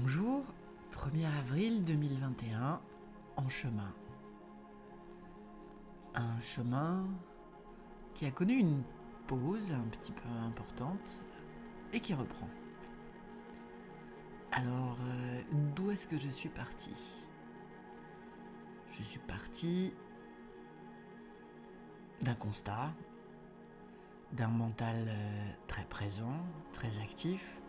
Bonjour, 1er avril 2021, en chemin. Un chemin qui a connu une pause un petit peu importante et qui reprend. Alors, euh, d'où est-ce que je suis parti Je suis parti d'un constat, d'un mental euh, très présent, très actif.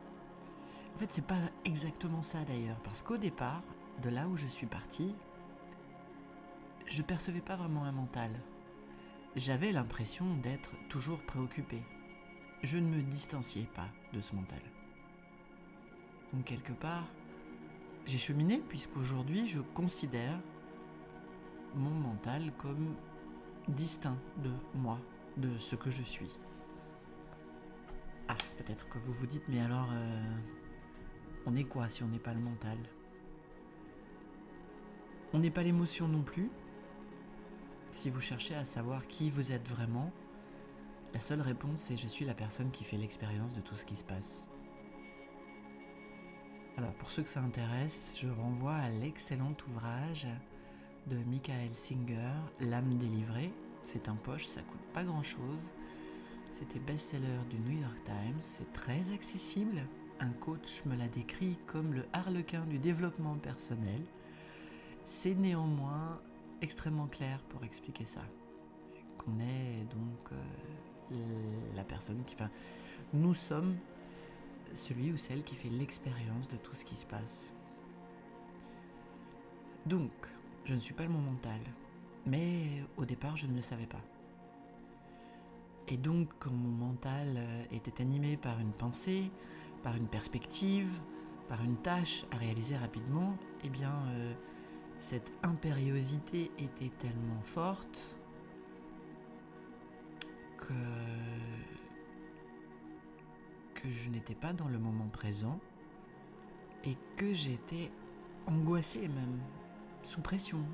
En fait, c'est pas exactement ça d'ailleurs, parce qu'au départ, de là où je suis parti, je percevais pas vraiment un mental. J'avais l'impression d'être toujours préoccupé. Je ne me distanciais pas de ce mental. Donc quelque part, j'ai cheminé puisqu'aujourd'hui je considère mon mental comme distinct de moi, de ce que je suis. Ah, peut-être que vous vous dites, mais alors, euh, on est quoi si on n'est pas le mental? On n'est pas l'émotion non plus? Si vous cherchez à savoir qui vous êtes vraiment, la seule réponse est je suis la personne qui fait l'expérience de tout ce qui se passe. Alors pour ceux que ça intéresse, je renvoie à l'excellent ouvrage de Michael Singer, L'âme délivrée. C'est un poche, ça coûte pas grand chose. C'était best-seller du New York Times, c'est très accessible. Un coach me l'a décrit comme le harlequin du développement personnel. C'est néanmoins extrêmement clair pour expliquer ça. Qu'on est donc euh, la personne qui... Enfin, nous sommes celui ou celle qui fait l'expérience de tout ce qui se passe. Donc, je ne suis pas mon mental, mais au départ, je ne le savais pas. Et donc, quand mon mental euh, était animé par une pensée, par une perspective, par une tâche à réaliser rapidement, eh bien, euh, cette impériosité était tellement forte que je n'étais pas dans le moment présent et que j'étais angoissé même, sous pression,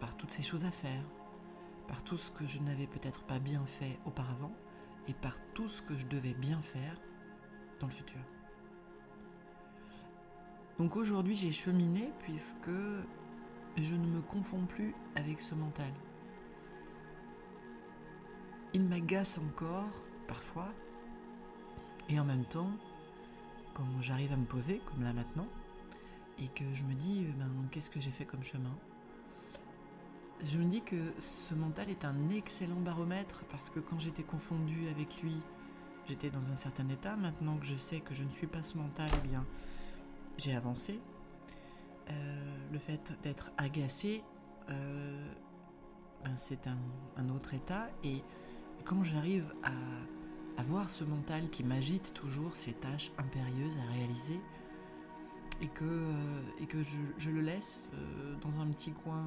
par toutes ces choses à faire, par tout ce que je n'avais peut-être pas bien fait auparavant et par tout ce que je devais bien faire dans le futur. Donc aujourd'hui j'ai cheminé puisque je ne me confonds plus avec ce mental. Il m'agace encore parfois et en même temps quand j'arrive à me poser comme là maintenant et que je me dis ben, qu'est-ce que j'ai fait comme chemin? Je me dis que ce mental est un excellent baromètre parce que quand j'étais confondu avec lui, j'étais dans un certain état. Maintenant que je sais que je ne suis pas ce mental, eh bien, j'ai avancé. Euh, le fait d'être agacé, euh, ben c'est un, autre état. Et quand j'arrive à, voir ce mental qui m'agite toujours ces tâches impérieuses à réaliser, et que, euh, et que je, le laisse dans un petit coin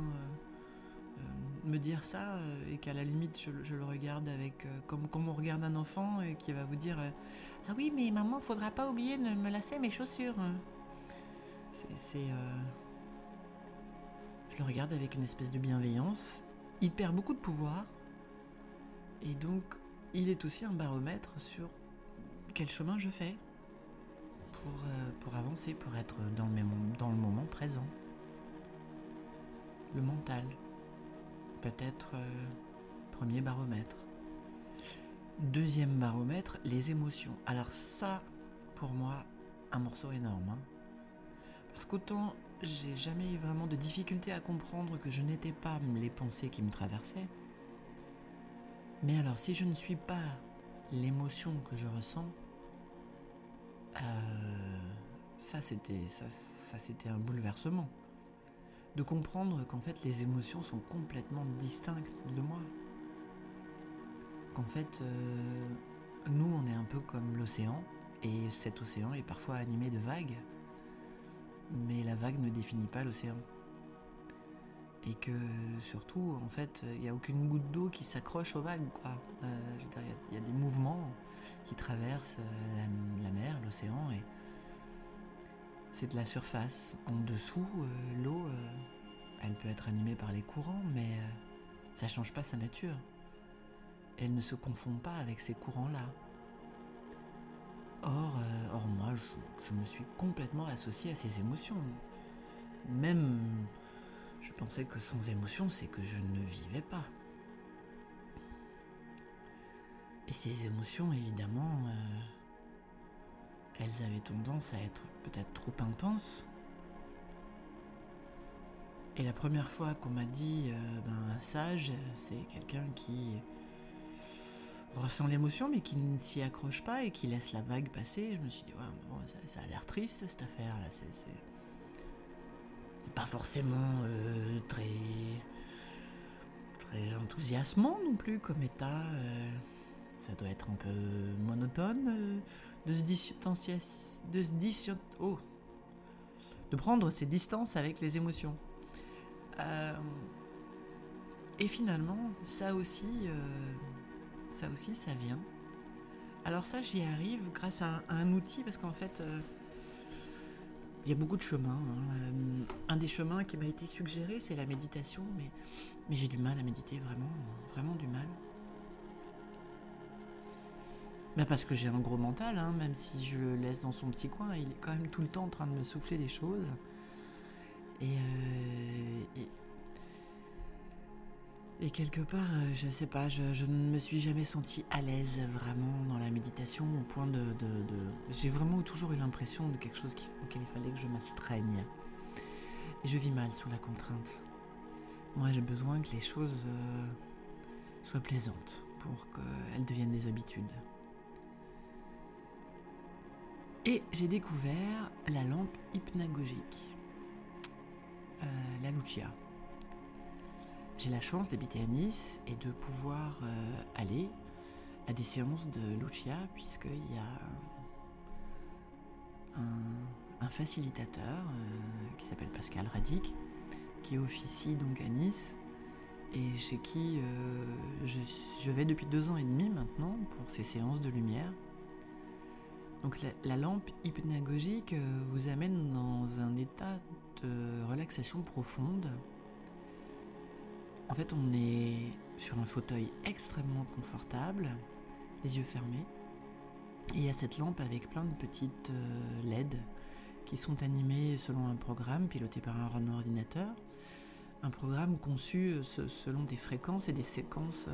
me dire ça et qu'à la limite je, le regarde avec comme, comme on regarde un enfant et qui va vous dire ah oui mais maman faudra pas oublier de me lasser mes chaussures c'est. Euh, je le regarde avec une espèce de bienveillance. Il perd beaucoup de pouvoir. Et donc, il est aussi un baromètre sur quel chemin je fais pour, euh, avancer, pour être dans le moment présent. Le mental. Peut-être euh, premier baromètre. Deuxième baromètre, les émotions. Alors ça, pour moi, un morceau énorme. Hein. Parce qu'autant j'ai jamais eu vraiment de difficulté à comprendre que je n'étais pas les pensées qui me traversaient. Mais alors si je ne suis pas l'émotion que je ressens, euh, ça c'était ça, c'était un bouleversement. De comprendre qu'en fait les émotions sont complètement distinctes de moi. Qu'en fait euh, nous on est un peu comme l'océan et cet océan est parfois animé de vagues mais la vague ne définit pas l'océan. Et que surtout, en fait, il n'y a aucune goutte d'eau qui s'accroche aux vagues. Euh, il y, a des mouvements qui traversent euh, la, mer, l'océan, et c'est de la surface. En dessous, euh, l'eau, elle peut être animée par les courants, mais ça ne change pas sa nature. Elle ne se confond pas avec ces courants-là. Or, or moi, je, me suis complètement associé à ces émotions. Même, je pensais que sans émotion, c'est que je ne vivais pas. Et ces émotions, évidemment, euh, elles avaient tendance à être peut-être trop intenses. Et la première fois qu'on m'a dit, euh, ben, un sage, c'est quelqu'un qui ressent l'émotion mais qui ne s'y accroche pas et qui laisse la vague passer, je me suis dit, ouais, ça, a l'air triste cette affaire-là. C'est, c'est, pas forcément euh, très, très enthousiasmant non plus comme état. ça doit être un peu monotone de se distancier, oh, de prendre ses distances avec les émotions. Euh, et finalement, ça aussi, euh, ça aussi, ça vient. Alors ça, j'y arrive grâce à un, outil parce qu'en fait, euh, il y a beaucoup de chemins. Hein. Un des chemins qui m'a été suggéré, c'est la méditation, mais, mais j'ai du mal à méditer, vraiment, vraiment du mal. Bah, parce que j'ai un gros mental, hein, même si je le laisse dans son petit coin, il est quand même tout le temps en train de me souffler des choses. Et, euh, et, quelque part, euh, je sais pas, je, ne me suis jamais senti à l'aise vraiment dans la méditation au point de. J'ai vraiment toujours eu l'impression de quelque chose auquel il fallait que je m'astreigne. Et je vis mal sous la contrainte. Moi, j'ai besoin que les choses euh, soient plaisantes pour qu'elles deviennent des habitudes. Et j'ai découvert la lampe hypnagogique, euh, la Lucia. J'ai la chance d'habiter à Nice et de pouvoir euh, aller à des séances de Lucia puisqu'il y a un, facilitateur euh, qui s'appelle Pascal Radic qui officie donc à Nice et chez qui je vais depuis deux ans et demi maintenant pour ces séances de lumière donc la, lampe hypnagogique euh, vous amène dans un état de relaxation profonde. En fait, on est sur un fauteuil extrêmement confortable, les yeux fermés. Et il y a cette lampe avec plein de petites euh, LED qui sont animées selon un programme piloté par un ordinateur. Un programme conçu euh, selon des fréquences et des séquences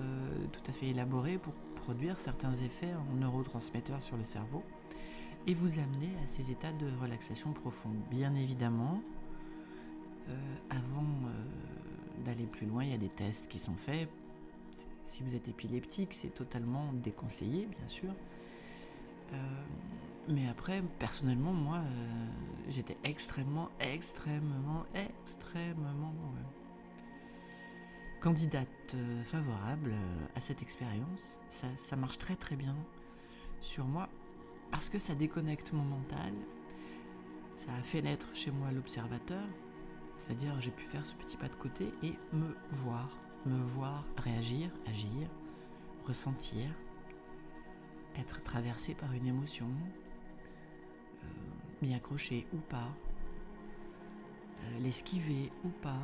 tout à fait élaborées pour produire certains effets en neurotransmetteurs sur le cerveau et vous amener à ces états de relaxation profonde. Bien évidemment, euh, avant euh, d'aller plus loin, il y a des tests qui sont faits. Si vous êtes épileptique, c'est totalement déconseillé, bien sûr. Euh, mais après, personnellement, moi, j'étais extrêmement, extrêmement, extrêmement candidate favorable à cette expérience. Ça, ça marche très très bien sur moi parce que ça déconnecte mon mental, ça a fait naître chez moi l'observateur, c'est-à-dire j'ai pu faire ce petit pas de côté et me voir, me voir réagir, agir, ressentir, être traversé par une émotion, euh, m'y accrocher ou pas, euh, l'esquiver ou pas.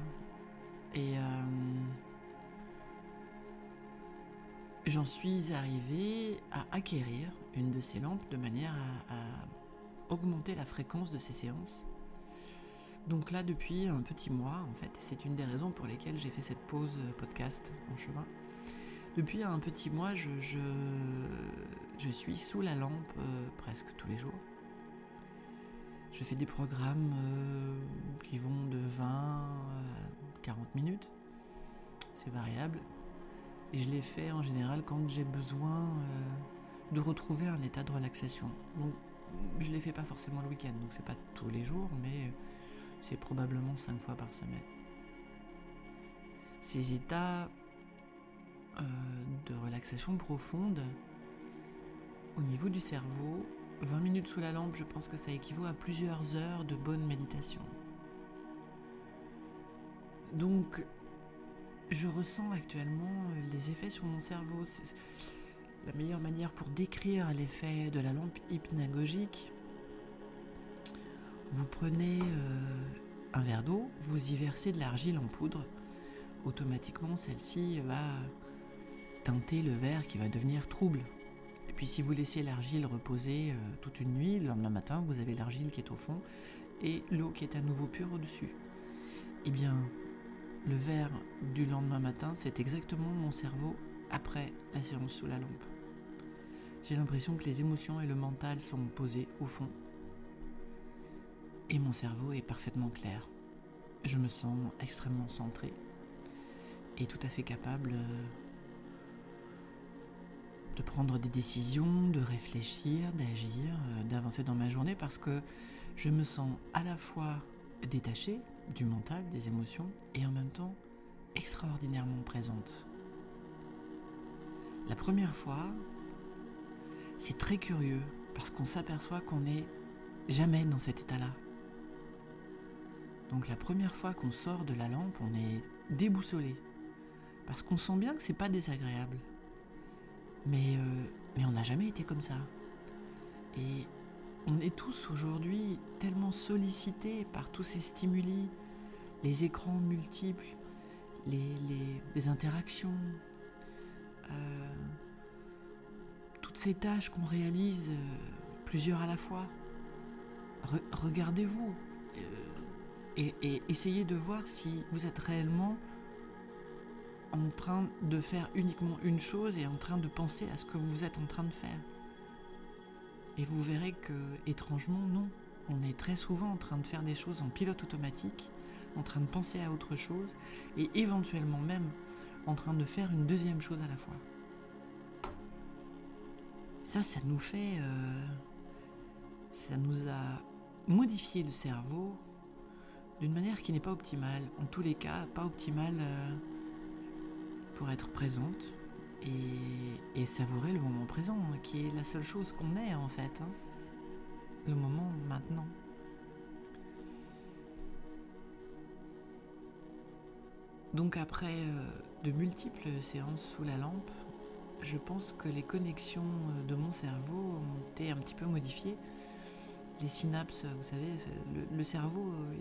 Et euh, j'en suis arrivé à acquérir une de ces lampes de manière à, augmenter la fréquence de ces séances. Donc là, depuis un petit mois, en fait, c'est une des raisons pour lesquelles j'ai fait cette pause podcast en chemin. Depuis un petit mois, je, suis sous la lampe euh, presque tous les jours. Je fais des programmes euh, qui vont de 20 à 40 minutes. C'est variable. Et je les fais en général quand j'ai besoin euh, de retrouver un état de relaxation. Donc, je les fais pas forcément le week-end, donc c'est pas tous les jours, mais c'est probablement cinq fois par semaine. Ces états profonde au niveau du cerveau, 20 minutes sous la lampe, je pense que ça équivaut à plusieurs heures de bonne méditation. Donc, je ressens actuellement euh, les effets sur mon cerveau. La meilleure manière pour décrire l'effet de la lampe hypnagogique. Vous prenez euh, un verre d'eau, vous y versez de l'argile en poudre. Automatiquement, celle-ci va teinter le verre qui va devenir trouble. Et puis si vous laissez l'argile reposer toute une nuit, le lendemain matin, vous avez l'argile qui est au fond et l'eau qui est à nouveau pure au-dessus. Eh bien, le verre du lendemain matin, c'est exactement mon cerveau après la séance sous la lampe. J'ai l'impression que les émotions et le mental sont posés au fond. Et mon cerveau est parfaitement clair. Je me sens extrêmement centré et tout à fait capable euh, de prendre des décisions, de réfléchir, d'agir, euh, d'avancer dans ma journée parce que je me sens à la fois détaché du mental, des émotions, et en même temps extraordinairement présente. La première fois, c'est très curieux parce qu'on s'aperçoit qu'on n'est jamais dans cet état-là. Donc la première fois qu'on sort de la lampe, on est déboussolé parce qu'on sent bien que c'est pas désagréable. Mais, euh, mais on n'a jamais été comme ça. Et on est tous aujourd'hui tellement sollicités par tous ces stimuli, les écrans multiples, les, interactions, euh, toutes ces tâches qu'on réalise euh, plusieurs à la fois. Regardez-vous et essayez de voir si vous êtes réellement en train de faire uniquement une chose et en train de penser à ce que vous êtes en train de faire. Et vous verrez que, étrangement, non. On est très souvent en train de faire des choses en pilote automatique, en train de penser à autre chose, et éventuellement même en train de faire une deuxième chose à la fois. Ça, ça nous fait... Euh, ça nous a modifié le cerveau d'une manière qui n'est pas optimale. En tous les cas, pas optimale euh, pour être présente, et, savourer le moment présent, hein, qui est la seule chose qu'on ait en fait. Hein. Le moment maintenant. Donc après euh, de multiples séances sous la lampe, je pense que les connexions euh, de mon cerveau ont été un petit peu modifiées. Les synapses, vous savez, le cerveau euh,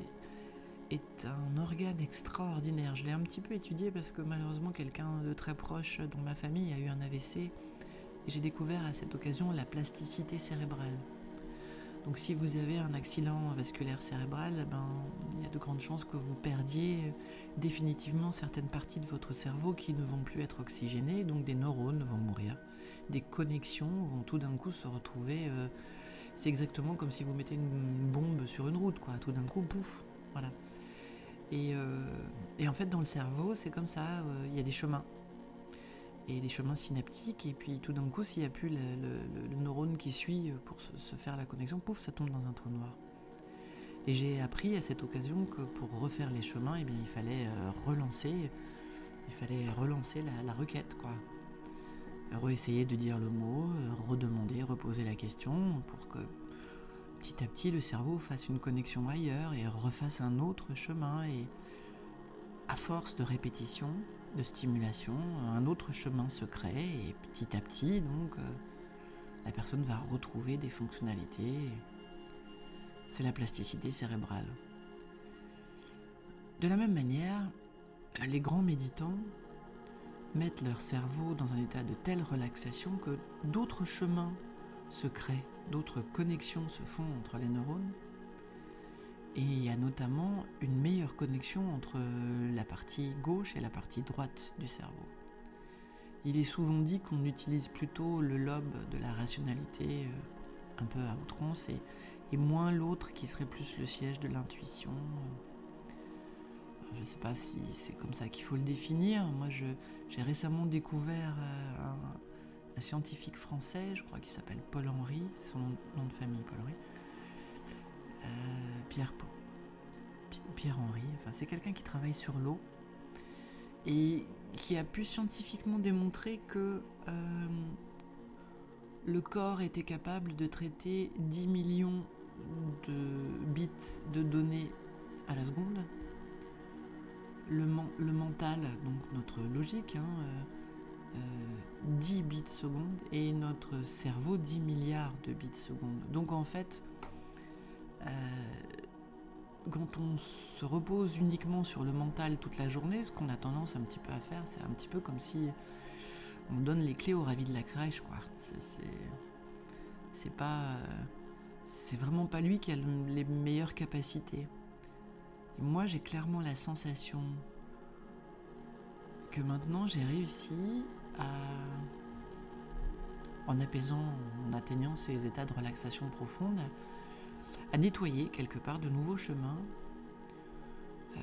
est un organe extraordinaire. Je l'ai un petit peu étudié parce que malheureusement quelqu'un de très proche dans ma famille a eu un AVC et j'ai découvert à cette occasion la plasticité cérébrale. Donc si vous avez un accident vasculaire cérébral, ben, il y a de grandes chances que vous perdiez définitivement certaines parties de votre cerveau qui ne vont plus être oxygénées, donc des neurones vont mourir, des connexions vont tout d'un coup se retrouver. Euh, c'est exactement comme si vous mettez une bombe sur une route, quoi. Tout d'un coup, pouf, voilà. Euh, et, en fait, dans le cerveau, c'est comme ça, euh, il y a des chemins. Et des chemins synaptiques, et puis tout d'un coup, s'il n'y a plus le, neurone qui suit pour se, faire la connexion, pouf, ça tombe dans un trou noir. Et j'ai appris à cette occasion que pour refaire les chemins, eh il fallait euh, relancer, il fallait relancer la, la requête, quoi. Réessayer de dire le mot, redemander, reposer la question pour que petit à petit le cerveau fasse une connexion ailleurs et refasse un autre chemin et à force de répétition, de stimulation, un autre chemin se crée et petit à petit donc euh, la personne va retrouver des fonctionnalités. C'est la plasticité cérébrale. De la même manière, les grands méditants mettent leur cerveau dans un état de telle relaxation que d'autres chemins se d'autres connexions se font entre les neurones. Et il y a notamment une meilleure connexion entre la partie gauche et la partie droite du cerveau. Il est souvent dit qu'on utilise plutôt le lobe de la rationalité euh, un peu à outrance et, moins l'autre qui serait plus le siège de l'intuition. Je ne sais pas si c'est comme ça qu'il faut le définir. Moi, j'ai récemment découvert euh, un, scientifique français, je crois qu'il s'appelle Paul Henry, son nom, de famille, Paul Henry. Euh, Pierre, Pierre Henry, enfin c'est quelqu'un qui travaille sur l'eau et qui a pu scientifiquement démontrer que euh, le corps était capable de traiter 10 millions de bits de données à la seconde. Le, le mental, donc notre logique, hein, euh, 10 euh, bits secondes et notre cerveau 10 milliards de bits secondes. Donc en fait, euh, quand on se repose uniquement sur le mental toute la journée, ce qu'on a tendance un petit peu à faire, c'est un petit peu comme si on donne les clés au ravi de la crèche, quoi. C'est pas. C'est vraiment pas lui qui a les meilleures capacités. Et moi, j'ai clairement la sensation que maintenant j'ai réussi En apaisant, en atteignant ces états de relaxation profonde, à nettoyer quelque part de nouveaux chemins. Euh,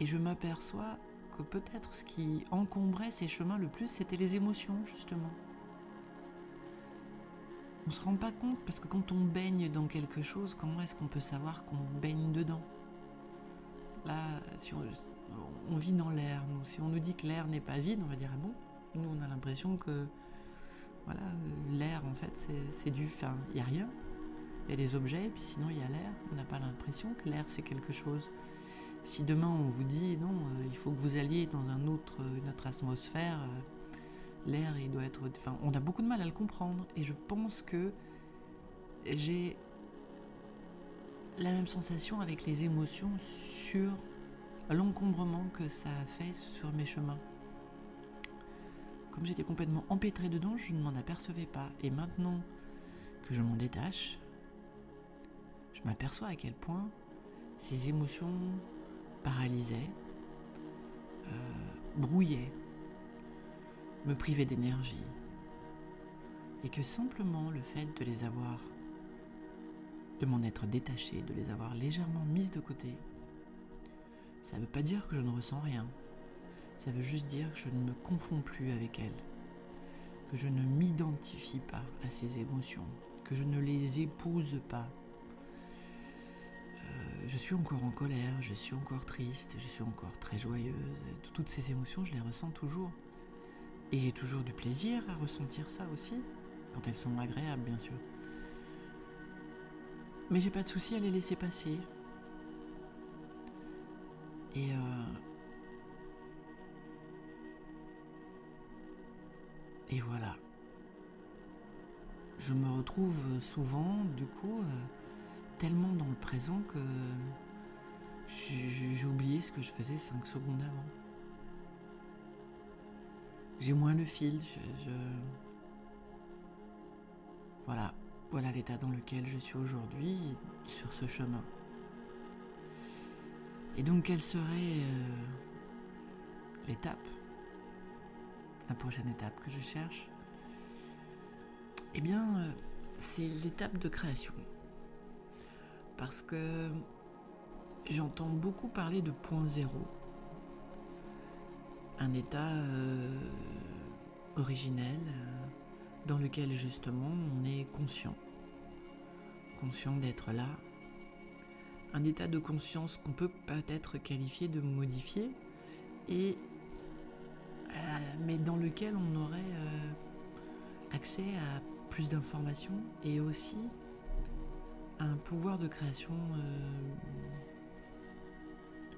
et je m'aperçois que peut-être ce qui encombrait ces chemins le plus, c'était les émotions, justement. On ne se rend pas compte parce que quand on baigne dans quelque chose, comment est-ce qu'on peut savoir qu'on baigne dedans? Là, si on, vit dans l'air, si on nous dit que l'air n'est pas vide, on va dire ah bon? Nous, on a l'impression que voilà, l'air en fait, c'est du, enfin, il y a rien. Il y a des objets, et puis sinon il y a l'air. On n'a pas l'impression que l'air c'est quelque chose. Si demain on vous dit non, euh, il faut que vous alliez dans un autre, une autre atmosphère, euh, l'air il doit être. Enfin, on a beaucoup de mal à le comprendre. Et je pense que j'ai la même sensation avec les émotions sur l'encombrement que ça a fait sur mes chemins. Comme j'étais complètement empêtrée dedans, je ne m'en apercevais pas. Et maintenant que je m'en détache, je m'aperçois à quel point ces émotions paralysaient, euh, brouillaient, me privaient d'énergie. Et que simplement le fait de les avoir, de m'en être détaché, de les avoir légèrement mises de côté, ça ne veut pas dire que je ne ressens rien. Ça veut juste dire que je ne me confonds plus avec elles, que je ne m'identifie pas à ces émotions, que je ne les épouse pas, je suis encore en colère, je suis encore triste, je suis encore très joyeuse. Toutes ces émotions, je les ressens toujours. Et j'ai toujours du plaisir à ressentir ça aussi, quand elles sont agréables, bien sûr. Mais j'ai pas de souci à les laisser passer. Et euh, Et voilà. Je me retrouve souvent, du coup, euh, tellement dans le présent que j'ai oublié ce que je faisais 5 secondes avant. J'ai moins le fil. Je, Voilà, voilà l'état dans lequel je suis aujourd'hui sur ce chemin. Et donc, quelle serait euh, l'étape, la prochaine étape que je cherche Eh bien, euh, c'est l'étape de création parce que j'entends beaucoup parler de point zéro. Un état euh, originel euh, dans lequel justement on est conscient. Conscient d'être là. Un état de conscience qu'on peut peut-être qualifier de modifié, et, mais dans lequel on aurait accès à plus d'informations et aussi un pouvoir de création euh,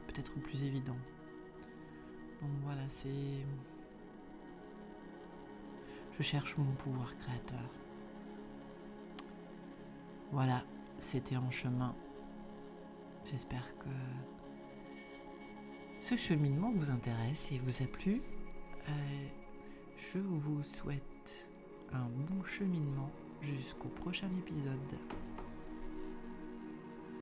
peut-être plus évident. Donc voilà, c'est... Je cherche mon pouvoir créateur. Voilà, c'était en chemin. J'espère que ce cheminement vous intéresse et vous a plu. Euh, je vous souhaite un bon cheminement jusqu'au prochain épisode.